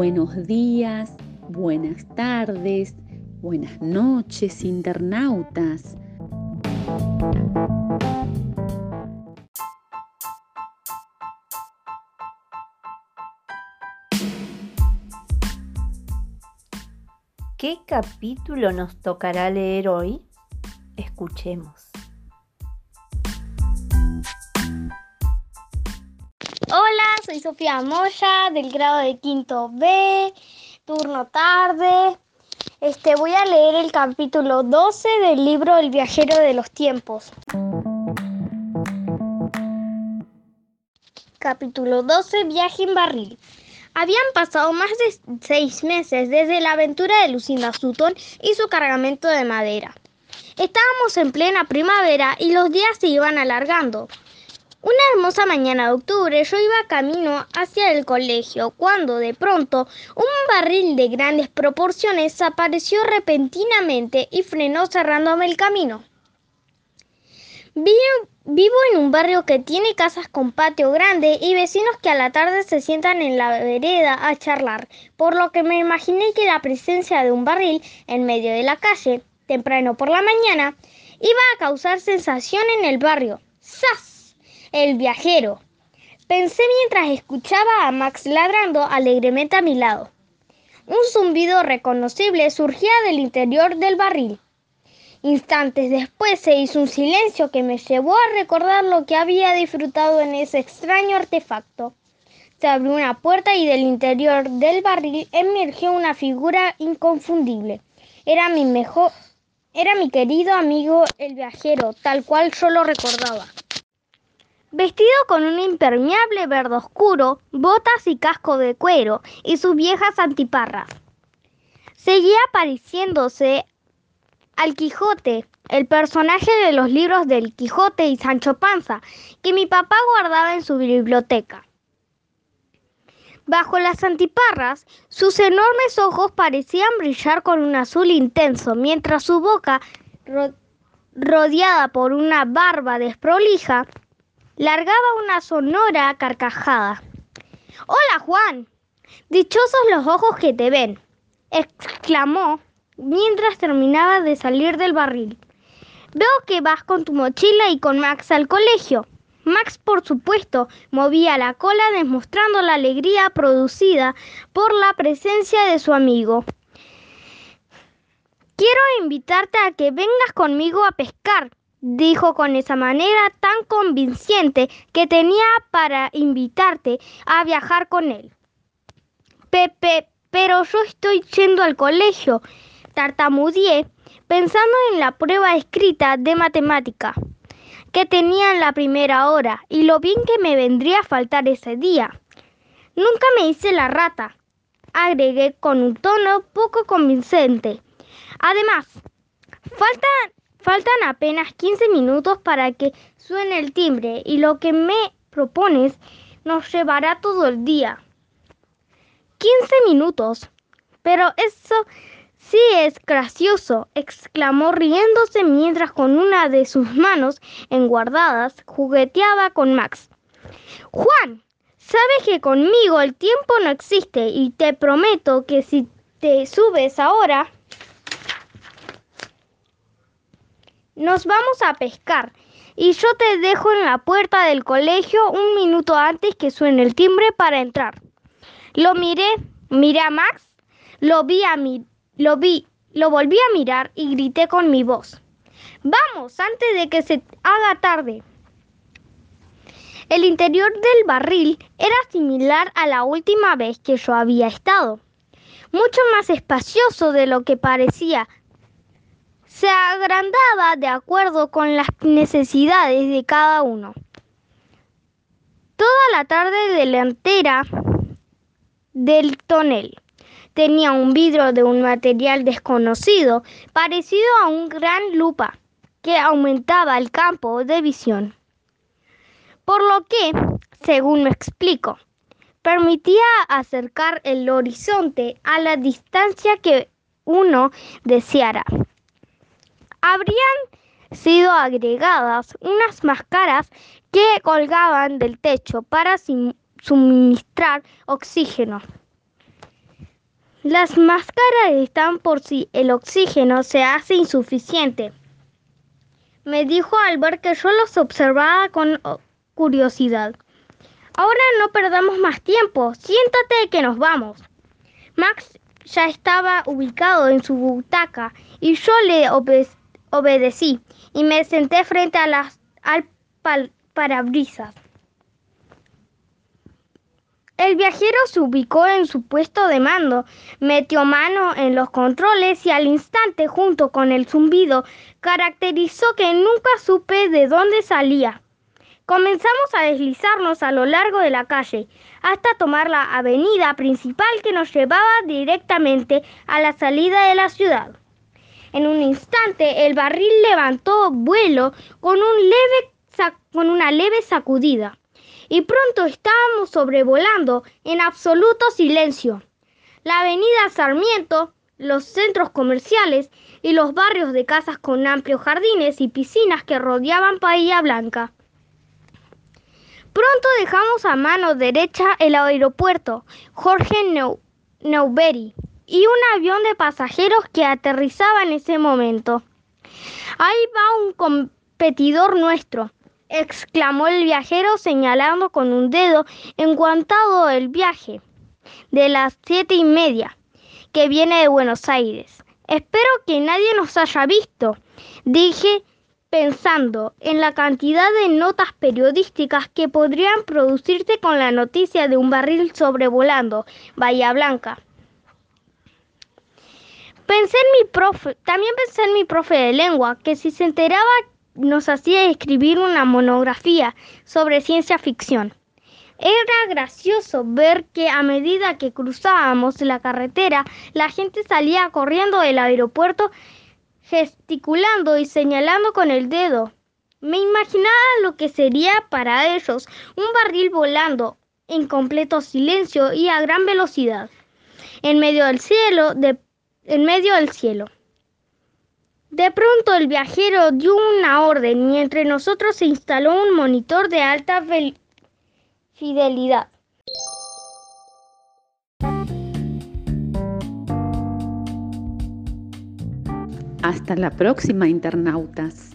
Buenos días, buenas tardes, buenas noches, internautas. ¿Qué capítulo nos tocará leer hoy? Escuchemos. Hola, soy Sofía Moya del grado de quinto B, turno tarde. Este, voy a leer el capítulo 12 del libro El viajero de los tiempos. Capítulo 12, viaje en barril. Habían pasado más de seis meses desde la aventura de Lucinda Sutton y su cargamento de madera. Estábamos en plena primavera y los días se iban alargando. Una hermosa mañana de octubre yo iba camino hacia el colegio cuando de pronto un barril de grandes proporciones apareció repentinamente y frenó cerrándome el camino. Vivo en un barrio que tiene casas con patio grande y vecinos que a la tarde se sientan en la vereda a charlar, por lo que me imaginé que la presencia de un barril en medio de la calle, temprano por la mañana, iba a causar sensación en el barrio. ¡Sas! El viajero. Pensé mientras escuchaba a Max ladrando alegremente a mi lado. Un zumbido reconocible surgía del interior del barril. Instantes después se hizo un silencio que me llevó a recordar lo que había disfrutado en ese extraño artefacto. Se abrió una puerta y del interior del barril emergió una figura inconfundible. Era mi mejor, era mi querido amigo el viajero, tal cual yo lo recordaba. Vestido con un impermeable verde oscuro, botas y casco de cuero y sus viejas antiparras. Seguía pareciéndose al Quijote, el personaje de los libros del Quijote y Sancho Panza, que mi papá guardaba en su biblioteca. Bajo las antiparras, sus enormes ojos parecían brillar con un azul intenso, mientras su boca, rodeada por una barba desprolija, largaba una sonora carcajada. Hola, Juan. Dichosos los ojos que te ven, exclamó mientras terminaba de salir del barril. Veo que vas con tu mochila y con Max al colegio. Max, por supuesto, movía la cola demostrando la alegría producida por la presencia de su amigo. Quiero invitarte a que vengas conmigo a pescar, dijo con esa manera tan convincente que tenía para invitarte a viajar con él. Pepe, pero yo estoy yendo al colegio tartamudeé pensando en la prueba escrita de matemática que tenía en la primera hora y lo bien que me vendría a faltar ese día. Nunca me hice la rata, agregué con un tono poco convincente. Además, faltan, faltan apenas 15 minutos para que suene el timbre y lo que me propones nos llevará todo el día. 15 minutos. Pero eso Sí, es gracioso, exclamó riéndose mientras con una de sus manos enguardadas jugueteaba con Max. Juan, sabes que conmigo el tiempo no existe y te prometo que si te subes ahora, nos vamos a pescar y yo te dejo en la puerta del colegio un minuto antes que suene el timbre para entrar. Lo miré, miré a Max, lo vi a mi lo vi, lo volví a mirar y grité con mi voz. Vamos, antes de que se haga tarde. El interior del barril era similar a la última vez que yo había estado, mucho más espacioso de lo que parecía. Se agrandaba de acuerdo con las necesidades de cada uno. Toda la tarde delantera del tonel tenía un vidrio de un material desconocido, parecido a un gran lupa, que aumentaba el campo de visión. Por lo que, según me explico, permitía acercar el horizonte a la distancia que uno deseara. Habrían sido agregadas unas máscaras que colgaban del techo para suministrar oxígeno. Las máscaras están por si el oxígeno se hace insuficiente. Me dijo al ver que yo los observaba con curiosidad. Ahora no perdamos más tiempo. Siéntate que nos vamos. Max ya estaba ubicado en su butaca y yo le obedecí y me senté frente a las, al parabrisas. El viajero se ubicó en su puesto de mando, metió mano en los controles y al instante, junto con el zumbido, caracterizó que nunca supe de dónde salía. Comenzamos a deslizarnos a lo largo de la calle hasta tomar la avenida principal que nos llevaba directamente a la salida de la ciudad. En un instante el barril levantó vuelo con, un leve, con una leve sacudida y pronto estábamos sobrevolando en absoluto silencio. La avenida Sarmiento, los centros comerciales y los barrios de casas con amplios jardines y piscinas que rodeaban Bahía Blanca. Pronto dejamos a mano derecha el aeropuerto Jorge Newbery y un avión de pasajeros que aterrizaba en ese momento. Ahí va un competidor nuestro, exclamó el viajero señalando con un dedo enguantado el viaje de las siete y media que viene de Buenos Aires. Espero que nadie nos haya visto, dije pensando en la cantidad de notas periodísticas que podrían producirse con la noticia de un barril sobrevolando Bahía Blanca. Pensé en mi profe, también pensé en mi profe de lengua, que si se enteraba nos hacía escribir una monografía sobre ciencia ficción. Era gracioso ver que a medida que cruzábamos la carretera, la gente salía corriendo del aeropuerto gesticulando y señalando con el dedo. Me imaginaba lo que sería para ellos un barril volando en completo silencio y a gran velocidad en medio del cielo, de, en medio del cielo. De pronto el viajero dio una orden y entre nosotros se instaló un monitor de alta fidelidad. Hasta la próxima, internautas.